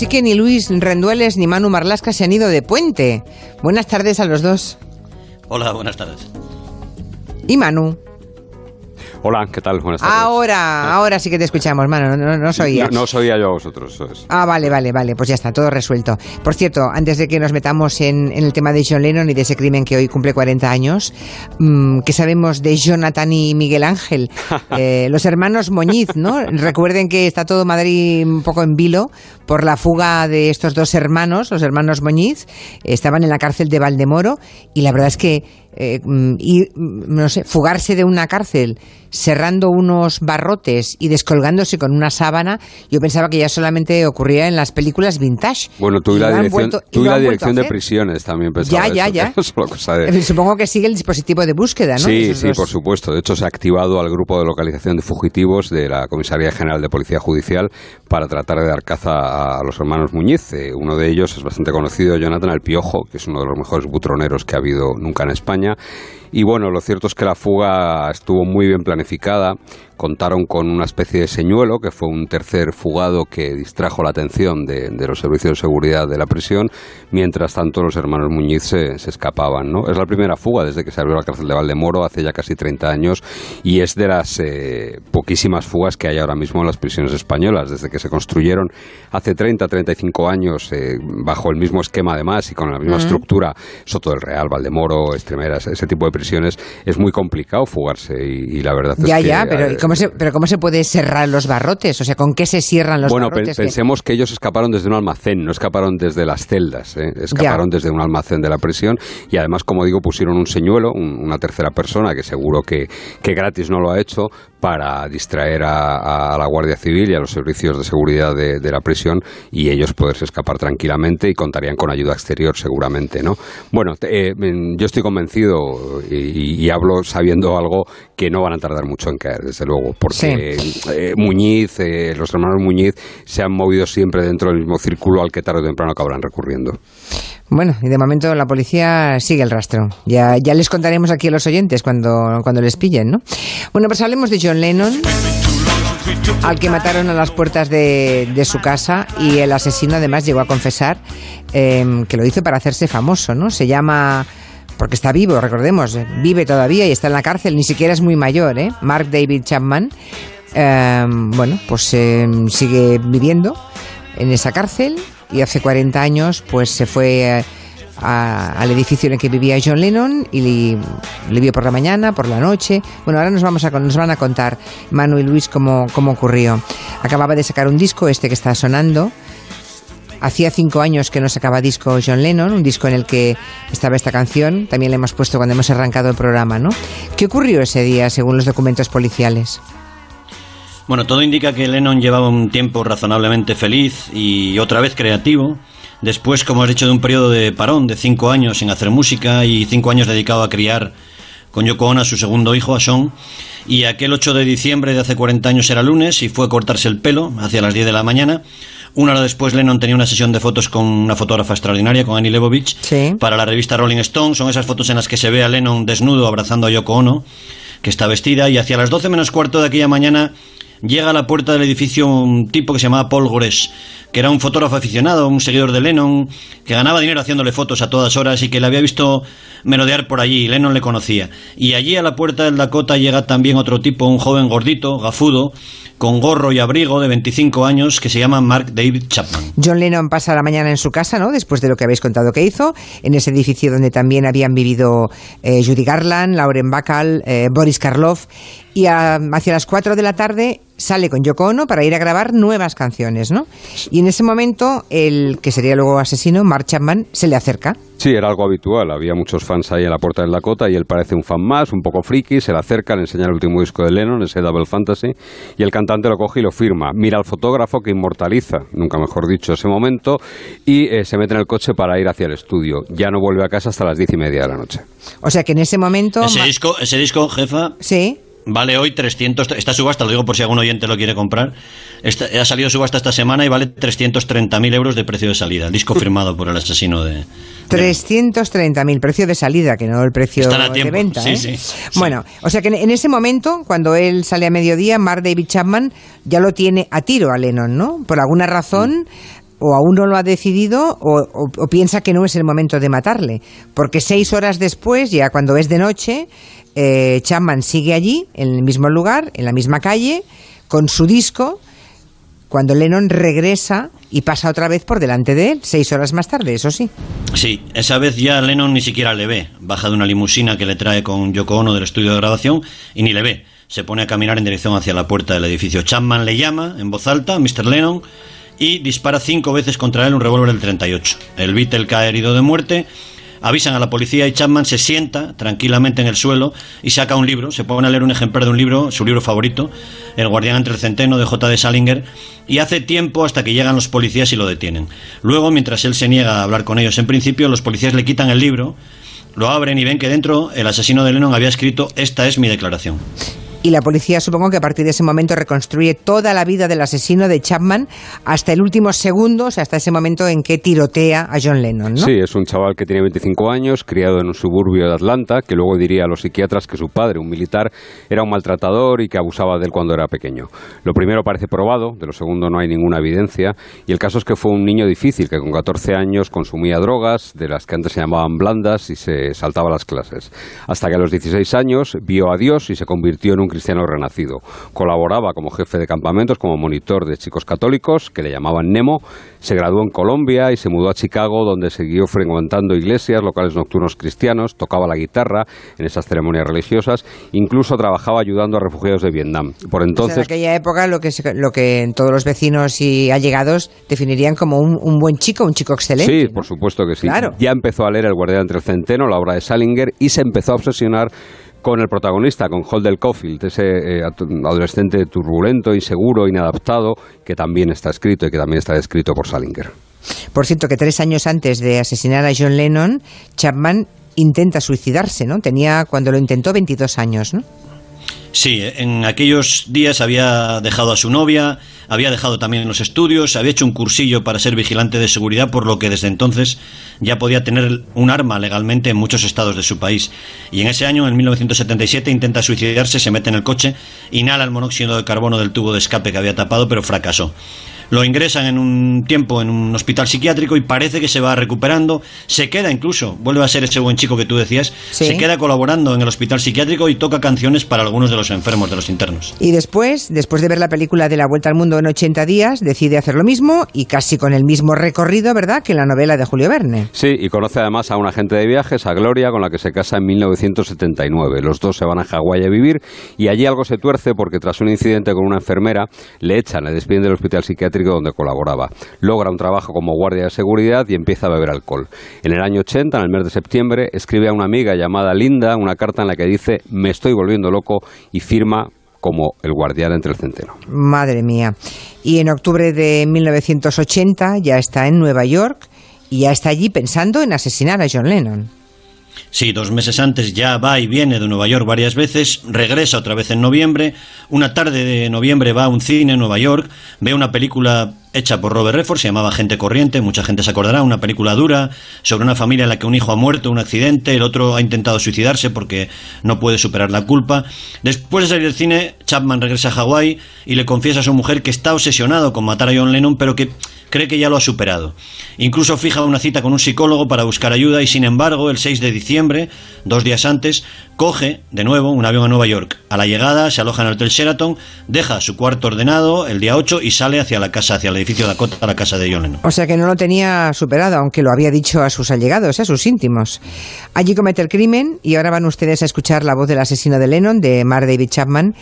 Así que ni Luis Rendueles ni Manu Marlasca se han ido de puente. Buenas tardes a los dos. Hola, buenas tardes. ¿Y Manu? Hola, ¿qué tal? Buenas tardes. Ahora, ahora sí que te escuchamos, mano. No, no, no soy No, no os oía yo a vosotros. eso es. Ah, vale, vale, vale. Pues ya está, todo resuelto. Por cierto, antes de que nos metamos en, en el tema de John Lennon y de ese crimen que hoy cumple 40 años, mm, ¿qué sabemos de Jonathan y Miguel Ángel? Eh, los hermanos Moñiz, ¿no? Recuerden que está todo Madrid un poco en vilo por la fuga de estos dos hermanos, los hermanos Moñiz. Estaban en la cárcel de Valdemoro y la verdad es que eh, mm, ir, mm, no sé, fugarse de una cárcel cerrando unos barrotes y descolgándose con una sábana, yo pensaba que ya solamente ocurría en las películas vintage. Bueno, tú y, la dirección, vuelto- y tú y la de prisiones también pensaba Ya, ya, eso, ya. que es solo cosa de- Eh, Supongo que sigue el dispositivo de búsqueda, ¿no? Sí, Esos sí, dos- por supuesto. De hecho, se ha activado al grupo de localización de fugitivos de la Comisaría General de Policía Judicial para tratar de dar caza a los hermanos Muñiz. Eh, uno de ellos es bastante conocido, Jonathan El Piojo, que es uno de los mejores butroneros que ha habido nunca en España. Y bueno, lo cierto es que la fuga estuvo muy bien planificada. Contaron con una especie de señuelo, que fue un tercer fugado que distrajo la atención de, de los servicios de seguridad de la prisión, mientras tanto los hermanos Muñiz se, se escapaban. ¿no? Es la primera fuga desde que se abrió la cárcel de Valdemoro hace ya casi 30 años y es de las eh, poquísimas fugas que hay ahora mismo en las prisiones españolas. Desde que se construyeron hace 30, 35 años, eh, bajo el mismo esquema además y con la misma estructura, Soto del Real, Valdemoro, Ese tipo de prisiones, es muy complicado fugarse y, y la verdad Ya, es que... ya, pero eh, ¿cómo, se, pero ¿cómo se puede cerrar los barrotes? O sea, ¿con qué se cierran los bueno, barrotes? Que- pensemos que ellos escaparon desde un almacén, no escaparon desde las celdas, ¿eh? escaparon desde un almacén de la prisión y además, como digo, pusieron un señuelo, un- una tercera persona que seguro que, que gratis no lo ha hecho para distraer a, a la Guardia Civil y a los servicios de seguridad de, de la prisión y ellos poderse escapar tranquilamente y contarían con ayuda exterior seguramente, ¿no? Bueno, eh, mm, yo estoy convencido y, y hablo sabiendo algo que no van a tardar mucho en caer, desde luego, porque eh, Muñiz, eh, los hermanos Muñiz se han movido siempre dentro del mismo círculo al que tarde o temprano acabarán recurriendo. Bueno, y de momento la policía sigue el rastro. Ya, ya les contaremos aquí a los oyentes cuando, cuando les pillen, ¿no? Bueno, pues hablemos de John Lennon, al que mataron a las puertas de, de su casa y el asesino además llegó a confesar eh, que lo hizo para hacerse famoso, ¿no? Se llama... Porque está vivo, recordemos, vive todavía y está en la cárcel, ni siquiera es muy mayor, ¿eh? Mark David Chapman. Eh, bueno, pues eh, sigue viviendo en esa cárcel y hace 40 años pues se fue eh, a- al edificio en el que vivía John Lennon y le, vio por la mañana, por la noche. Bueno, ahora nos, vamos a, nos van a contar Manu y Luis cómo, cómo ocurrió. Acababa de sacar un disco, este que está sonando. Hacía cinco años que no sacaba disco John Lennon, un disco en el que estaba esta canción. También le hemos puesto cuando hemos arrancado el programa, ¿no? ¿Qué ocurrió ese día según los documentos policiales? Bueno, todo indica que Lennon llevaba un tiempo razonablemente feliz y otra vez creativo. Después, como has dicho, de un periodo de parón de cinco años sin hacer música y cinco años dedicado a criar con Yoko Ono a su segundo hijo, a Sean. Y aquel 8 de diciembre de hace 40 años era lunes y fue a cortarse el pelo hacia las 10 de la mañana. Una hora después Lennon tenía una sesión de fotos con una fotógrafa extraordinaria, con Annie Leibovitz, Sí. para la revista Rolling Stone. Son esas fotos en las que se ve a Lennon desnudo abrazando a Yoko Ono, que está vestida, y hacia las 12 menos cuarto de aquella mañana llega a la puerta del edificio un tipo que se llamaba Paul Gores, que era un fotógrafo aficionado, un seguidor de Lennon, que ganaba dinero haciéndole fotos a todas horas y que le había visto merodear por allí, Lennon le conocía. Y allí a la puerta del Dakota llega también otro tipo, un joven gordito, gafudo, con gorro y abrigo de 25 años, que se llama Mark David Chapman. John Lennon pasa la mañana en su casa, ¿no? Después de lo que habéis contado que hizo, en ese edificio donde también habían vivido eh, Judy Garland, Lauren Bacall, eh, Boris Karloff, y hacia las 4 de la tarde sale con Yoko Ono para ir a grabar nuevas canciones, ¿no? Y en ese momento, el que sería luego asesino, Mark Chapman, se le acerca. Sí, era algo habitual. Había muchos fans ahí en la puerta del Dakota y él parece un fan más, un poco friki. Se le acerca, le enseña el último disco de Lennon, ese Double Fantasy, y el cantante lo coge y lo firma. Mira al fotógrafo que inmortaliza, nunca mejor dicho, ese momento y eh, se mete en el coche para ir hacia el estudio. Ya no vuelve a casa hasta las diez y media de la noche. O sea que en ese momento... Ese disco, ese disco, jefa, Sí. Vale hoy 300, esta subasta, lo digo por si algún oyente lo quiere comprar, esta- ha salido subasta esta semana y vale 330.000 euros de precio de salida, disco firmado por el asesino de... 330.000, precio de salida, que no el precio de venta. sí, ¿eh? sí, sí. Bueno, o sea que en- en ese momento, cuando él sale a mediodía, Mark David Chapman ya lo tiene a tiro a Lennon, ¿no? Por alguna razón, o aún no lo ha decidido o, piensa que no es el momento de matarle. Porque seis horas después, ya cuando es de noche, eh, Chapman sigue allí, en el mismo lugar, en la misma calle, con su disco, cuando Lennon regresa y pasa otra vez por delante de él, seis horas más tarde, eso sí. Sí, esa vez ya Lennon ni siquiera le ve. Baja de una limusina que le trae con Yoko Ono del estudio de grabación y ni le ve. Se pone a caminar en dirección hacia la puerta del edificio. Chapman le llama en voz alta, Mr. Lennon, y dispara cinco veces contra él un revólver del 38. El Beatle cae herido de muerte avisan a la policía y Chapman se sienta tranquilamente en el suelo y saca un libro, se pone a leer un ejemplar de un libro, su libro favorito, El guardián entre el centeno de J. de Salinger, y hace tiempo hasta que llegan los policías y lo detienen. Luego, mientras él se niega a hablar con ellos en principio, los policías le quitan el libro, lo abren y ven que dentro el asesino de Lennon había escrito Esta es mi declaración. Y la policía supongo que a partir de ese momento reconstruye toda la vida del asesino de Chapman hasta el último segundo, o sea, hasta ese momento en que tirotea a John Lennon, ¿no? Sí, es un chaval que tiene 25 años, criado en un suburbio de Atlanta, que luego diría a los psiquiatras que su padre, un militar, era un maltratador y que abusaba de él cuando era pequeño. Lo primero parece probado, de lo segundo no hay ninguna evidencia, y el caso es que fue un niño difícil, que con 14 años consumía drogas, de las que antes se llamaban blandas, y se saltaba las clases. Hasta que a los 16 años vio a Dios y se convirtió en un cristiano renacido. Colaboraba como jefe de campamentos, como monitor de chicos católicos, que le llamaban Nemo. Se graduó en Colombia y se mudó a Chicago, donde siguió frecuentando iglesias, locales nocturnos cristianos, tocaba la guitarra en esas ceremonias religiosas, incluso trabajaba ayudando a refugiados de Vietnam. Por entonces, en aquella época lo que, lo que todos los vecinos y allegados definirían como un, buen chico, un chico excelente. Sí, por supuesto que sí. Ya empezó a leer El guardián entre el centeno, la obra de Salinger, y se empezó a obsesionar con el protagonista, con Holder Caulfield, ese eh, adolescente turbulento, inseguro, inadaptado, que también está escrito y que también está descrito por Salinger. Por cierto, que tres años antes de asesinar a John Lennon, Chapman intenta suicidarse, ¿no? Tenía, cuando lo intentó, 22 años, ¿no? Sí, en aquellos días había dejado a su novia, había dejado también los estudios, había hecho un cursillo para ser vigilante de seguridad, por lo que desde entonces ya podía tener un arma legalmente en muchos estados de su país. Y en ese año, en 1977, intenta suicidarse, se mete en el coche, inhala el monóxido de carbono del tubo de escape que había tapado, pero fracasó. Lo ingresan en un tiempo en un hospital psiquiátrico y parece que se va recuperando. Se queda incluso, vuelve a ser ese buen chico que tú decías, se queda colaborando en el hospital psiquiátrico y toca canciones para algunos de los enfermos, de los internos. Y después, después de ver la película de la Vuelta al Mundo en 80 días, decide hacer lo mismo y casi con el mismo recorrido, ¿verdad?, que la novela de Julio Verne. Sí, y conoce además a una agente de viajes, a Gloria, con la que se casa en 1979. Los dos se van a Hawái a vivir y allí algo se tuerce porque tras un incidente con una enfermera le echan, le despiden del hospital psiquiátrico donde colaboraba. Logra un trabajo como guardia de seguridad y empieza a beber alcohol. En el año 80, en el mes de septiembre, escribe a una amiga llamada Linda una carta en la que dice me estoy volviendo loco y firma como el guardián entre el centeno. Madre mía. Y en octubre de 1980 ya está en Nueva York y ya está allí pensando en asesinar a John Lennon. Sí, dos meses antes ya va y viene de Nueva York varias veces, regresa otra vez en noviembre, una tarde de noviembre va a un cine en Nueva York, ve una película hecha por Robert Redford, se llamaba Gente Corriente, mucha gente se acordará, una película dura sobre una familia en la que un hijo ha muerto, un accidente, el otro ha intentado suicidarse porque no puede superar la culpa. Después de salir del cine, Chapman regresa a Hawái y le confiesa a su mujer que está obsesionado con matar a John Lennon, pero que cree que ya lo ha superado. Incluso fija una cita con un psicólogo para buscar ayuda y sin embargo el 6 de diciembre, dos días antes, coge de nuevo un avión a Nueva York. A la llegada se aloja en el Hotel Sheraton, deja su cuarto ordenado el día 8 y sale hacia la casa, hacia el edificio de Dakota, a la casa de John Lennon. O sea que no lo tenía superado, aunque lo había dicho a sus allegados, a sus íntimos. Allí comete el crimen y ahora van ustedes a escuchar la voz del asesino de Lennon, de Mar David Chapman,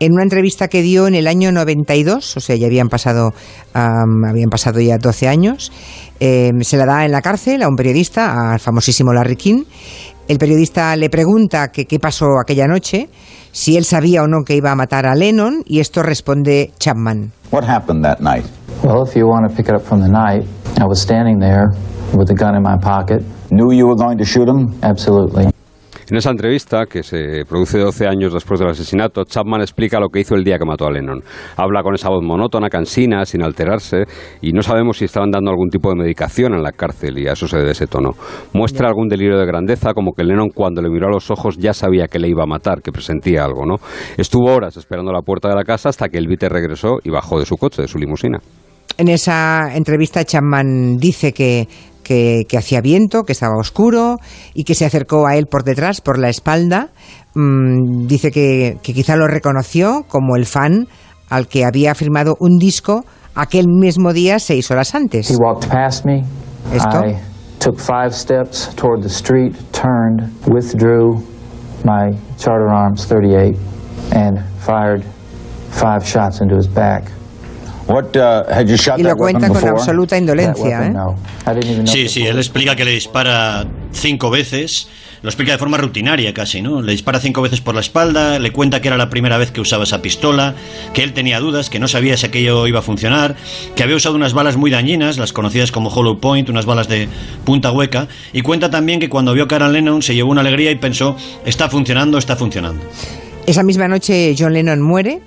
en una entrevista que dio en el año 92, o sea, ya habían pasado, habían pasado ya 12 años. Eh, se la da en la cárcel a un periodista, al famosísimo Larry King. El periodista le pregunta que qué pasó aquella noche, si él sabía o no que iba a matar a Lennon, y esto responde Chapman. What happened that night? Well, if you want to pick it up from the night, I was standing there with the gun in my pocket. Knew you were going to shoot him? Absolutely. En esa entrevista, que se produce 12 años después del asesinato, Chapman explica lo que hizo el día que mató a Lennon. Habla con esa voz monótona, cansina, sin alterarse, y no sabemos si estaban dando algún tipo de medicación en la cárcel, y a eso se debe ese tono. Muestra algún delirio de grandeza, como que Lennon cuando le miró a los ojos ya sabía que le iba a matar, que presentía algo, ¿no? Estuvo horas esperando a la puerta de la casa hasta que el vite regresó y bajó de su coche, de su limusina. En esa entrevista Chapman dice que, que, hacía viento, que estaba oscuro y que se acercó a él por detrás, por la espalda. Mm, dice que, que quizá lo reconoció como el fan al que había firmado un disco aquel mismo día seis horas antes. He walked past me. ¿Esto? I took five steps toward the street, turned, withdrew my Charter Arms 38 and fired five shots into his back. What, uh, had you shot y lo cuenta con absoluta indolencia. ¿eh? no. I didn't even know Sí, sí, él explica que le dispara cinco veces lo explica de forma rutinaria casi, ¿no? Le dispara cinco veces por la espalda, le cuenta que era la primera vez que usaba esa pistola, que él tenía dudas, que no sabía si aquello iba a funcionar, que había usado unas balas muy dañinas, las conocidas como Hollow Point, unas balas de punta hueca, y cuenta también que cuando vio a Karen Lennon se llevó una alegría y pensó, está funcionando, está funcionando. Esa misma noche John Lennon muere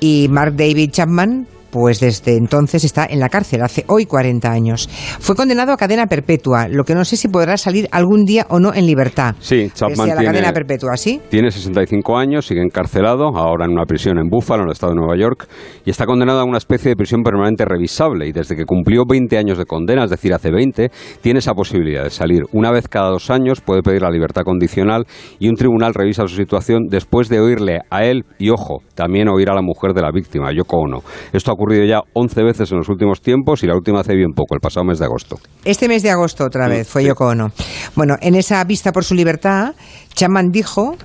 y Mark David Chapman pues desde entonces está en la cárcel, hace hoy 40 años. Fue condenado a cadena perpetua, lo que no sé si podrá salir algún día o no en libertad. Sí, Chapman la tiene, cadena perpetua, ¿sí? Tiene 65 años, sigue encarcelado, ahora en una prisión en Buffalo, en el estado de Nueva York, y está condenado a una especie de prisión permanente revisable. Y desde que cumplió 20 años de condena, es decir, hace 20, tiene esa posibilidad de salir. Una vez cada dos años puede pedir la libertad condicional y un tribunal revisa su situación después de oírle a él y, ojo, también oír a la mujer de la víctima, Yoko Ono. Esto ha ocurrido ya 11 veces en los últimos tiempos y la última hace bien poco, el pasado mes de agosto. Este mes de agosto otra vez fue Yoko Ono. Bueno, en esa vista por su libertad, Chapman dijo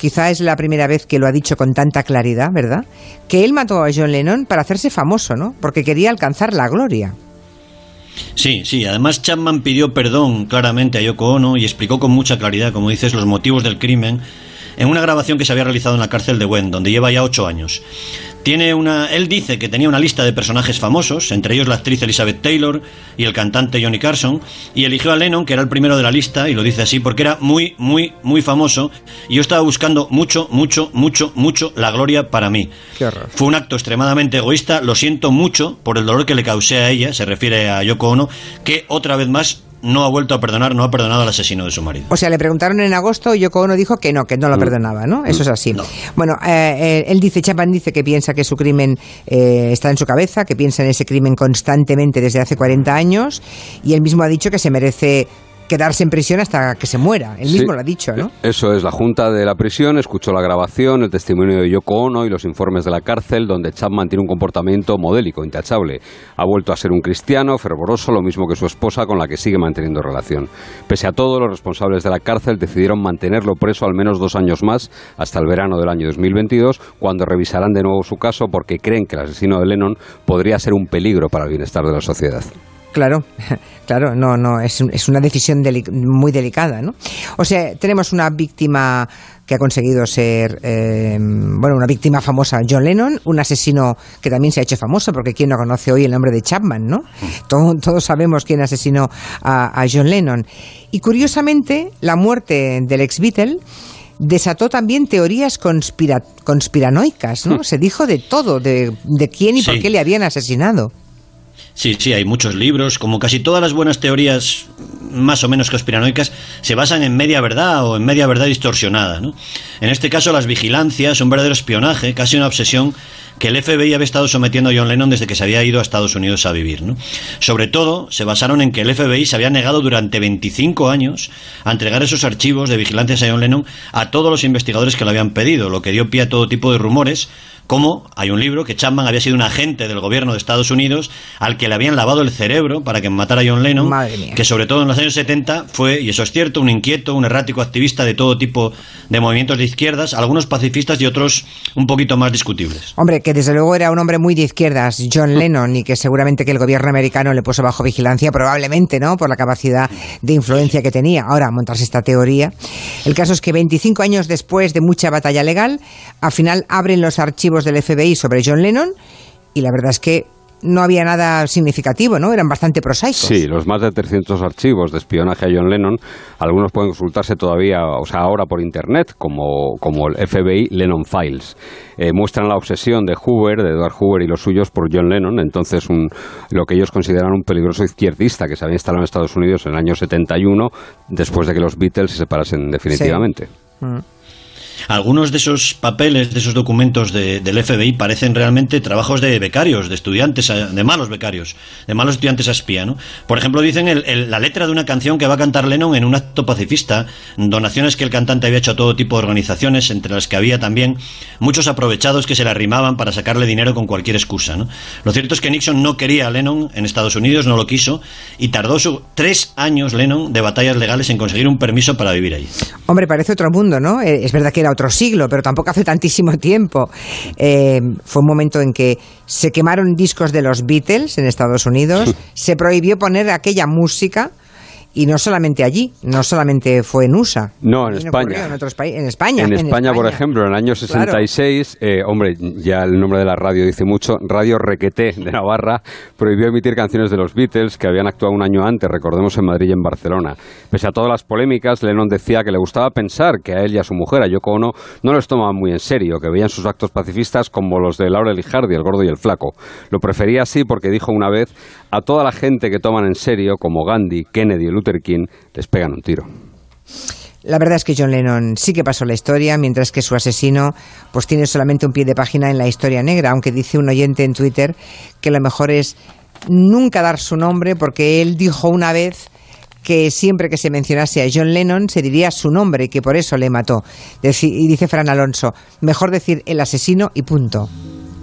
quizá es la primera vez que lo ha dicho con tanta claridad, ¿verdad? Que él mató a John Lennon para hacerse famoso, ¿no? Porque quería alcanzar la gloria. Sí, sí, además Chapman pidió perdón claramente a Yoko Ono y explicó con mucha claridad, como dices, los motivos del crimen en una grabación que se había realizado en la cárcel de Wen, donde lleva ya ocho años. Tiene una, él dice que tenía una lista de personajes famosos, entre ellos la actriz Elizabeth Taylor y el cantante Johnny Carson, y eligió a Lennon, que era el primero de la lista, y lo dice así porque era muy, muy, muy famoso, y yo estaba buscando mucho, mucho, mucho, mucho la gloria para mí. Fue un acto extremadamente egoísta, lo siento mucho por el dolor que le causé a ella, se refiere a Yoko Ono, que otra vez más no ha vuelto a perdonar, no ha perdonado al asesino de su marido. O sea, le preguntaron en agosto y Yoko Ono dijo que no, que no lo perdonaba, ¿no? Eso es así. Bueno, eh, eh, él dice, Chapman dice que piensa que su crimen eh, está en su cabeza, que piensa en ese crimen constantemente desde hace 40 años y él mismo ha dicho que se merece quedarse en prisión hasta que se muera. Él mismo lo ha dicho, ¿no? Eso es, la Junta de la Prisión escuchó la grabación, el testimonio de Yoko Ono y los informes de la cárcel, donde Chapman tiene un comportamiento modélico, intachable. Ha vuelto a ser un cristiano, fervoroso, lo mismo que su esposa, con la que sigue manteniendo relación. Pese a todo, los responsables de la cárcel decidieron mantenerlo preso al menos dos años más, hasta el verano del año 2022, cuando revisarán de nuevo su caso porque creen que el asesino de Lennon podría ser un peligro para el bienestar de la sociedad. Claro, claro, no, no, es, es una decisión muy delicada, ¿no? O sea, tenemos una víctima que ha conseguido ser, eh, bueno, una víctima famosa, John Lennon, un asesino que también se ha hecho famoso, porque quién no conoce hoy el nombre de Chapman, ¿no? todos sabemos quién asesinó a, John Lennon. Y curiosamente, la muerte del ex Beatle desató también teorías conspiranoicas, ¿no? Hmm. Se dijo de todo, de, quién y por qué le habían asesinado. Sí, sí, hay muchos libros, como casi todas las buenas teorías más o menos conspiranoicas se basan en media verdad o en media verdad distorsionada. ¿no? En este caso, las vigilancias, un verdadero espionaje, casi una obsesión que el FBI había estado sometiendo a John Lennon desde que se había ido a Estados Unidos a vivir. ¿no? Sobre todo, se basaron en que el FBI se había negado durante 25 años a entregar esos archivos de vigilancias a John Lennon a todos los investigadores que lo habían pedido, lo que dio pie a todo tipo de rumores como hay un libro que Chapman había sido un agente del gobierno de Estados Unidos al que le habían lavado el cerebro para que matara a John Lennon, que sobre todo en los años 70 fue, y eso es cierto, un inquieto, un errático activista de todo tipo de movimientos de izquierdas, algunos pacifistas y otros un poquito más discutibles. Hombre, que desde luego era un hombre muy de izquierdas, John Lennon, y que seguramente que el gobierno americano le puso bajo vigilancia, probablemente, ¿no? Por la capacidad de influencia que tenía. Ahora, montarse esta teoría. El caso es que 25 años después de mucha batalla legal, al final abren los archivos del FBI sobre John Lennon y la verdad es que no había nada significativo, ¿no? Eran bastante prosaicos. Sí, los más de 300 archivos de espionaje a John Lennon, algunos pueden consultarse todavía, o sea, ahora por Internet, como, como el FBI Lennon Files. Eh, muestran la obsesión de Hoover, de Edward Hoover y los suyos por John Lennon, entonces un, lo que ellos consideran un peligroso izquierdista que se había instalado en Estados Unidos en el año 71, después de que los Beatles se separasen definitivamente. Mm. Algunos de esos papeles, de esos documentos de- del FBI parecen realmente trabajos de becarios, de estudiantes, a- de malos becarios, de malos estudiantes a espía. Por ejemplo, dicen la letra de una canción que va a cantar Lennon en un acto pacifista, donaciones que el cantante había hecho a todo tipo de organizaciones, entre las que había también muchos aprovechados que se le arrimaban para sacarle dinero con cualquier excusa, ¿no? Lo cierto es que Nixon no quería a Lennon en Estados Unidos, no lo quiso, y tardó su- tres años Lennon de batallas legales en conseguir un permiso para vivir ahí. Hombre, parece otro mundo, ¿no? Eh, Es verdad que era otro siglo, pero tampoco hace tantísimo tiempo. Eh, fue un momento en que se quemaron discos de los Beatles en Estados Unidos, se prohibió poner aquella música. Y no solamente allí, no solamente fue en USA. No, en España. En otros en España. En España, por España. ejemplo, en el año Claro. 66, eh, hombre, ya el nombre de la radio dice mucho, Radio Requeté de Navarra prohibió emitir canciones de los Beatles que habían actuado un año antes, recordemos en Madrid y en Barcelona. Pese a todas las polémicas, Lennon decía que le gustaba pensar que a él y a su mujer, a Yoko Ono, no los tomaban muy en serio, que veían sus actos pacifistas como los de Laurel y Hardy, el gordo y el flaco. Lo prefería así porque dijo una vez, a toda la gente que toman en serio, como Gandhi, Kennedy y Luther King, les pegan un tiro. La verdad es que John Lennon sí que pasó la historia, mientras que su asesino pues tiene solamente un pie de página en la historia negra, aunque dice un oyente en Twitter que lo mejor es nunca dar su nombre porque él dijo una vez que siempre que se mencionase a John Lennon se diría su nombre y que por eso le mató. Y dice Fran Alonso, mejor decir el asesino y punto.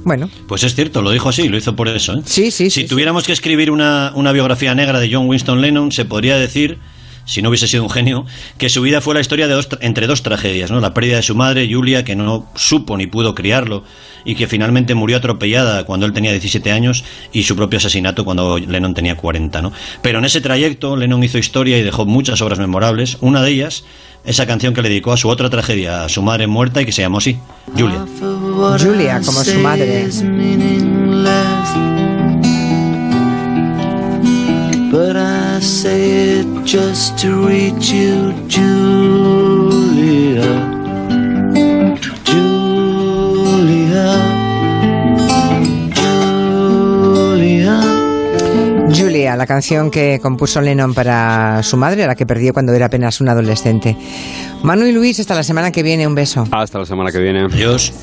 Bueno, Pues es cierto, lo dijo así, lo hizo por eso. ¿eh? Sí, sí, Si sí, tuviéramos que escribir una, una biografía negra de John Winston Lennon, se podría decir, si no hubiese sido un genio, que su vida fue la historia de dos, entre dos tragedias, ¿no? La pérdida de su madre, Julia, que no supo ni pudo criarlo, y que finalmente murió atropellada cuando él tenía 17 años, y su propio asesinato cuando Lennon tenía 40, ¿no? Pero en ese trayecto, Lennon hizo historia y dejó muchas obras memorables. Una de ellas, esa canción que le dedicó a su otra tragedia, a su madre muerta, y que se llamó así, Julia. Julia como su madre. But I say it just to reach you, Julia. Julia. Julia. Julia, la canción que compuso Lennon para su madre, la que perdió cuando era apenas un adolescente. Manu y Luis, hasta la semana que viene, un beso. Hasta la semana que viene. Adiós.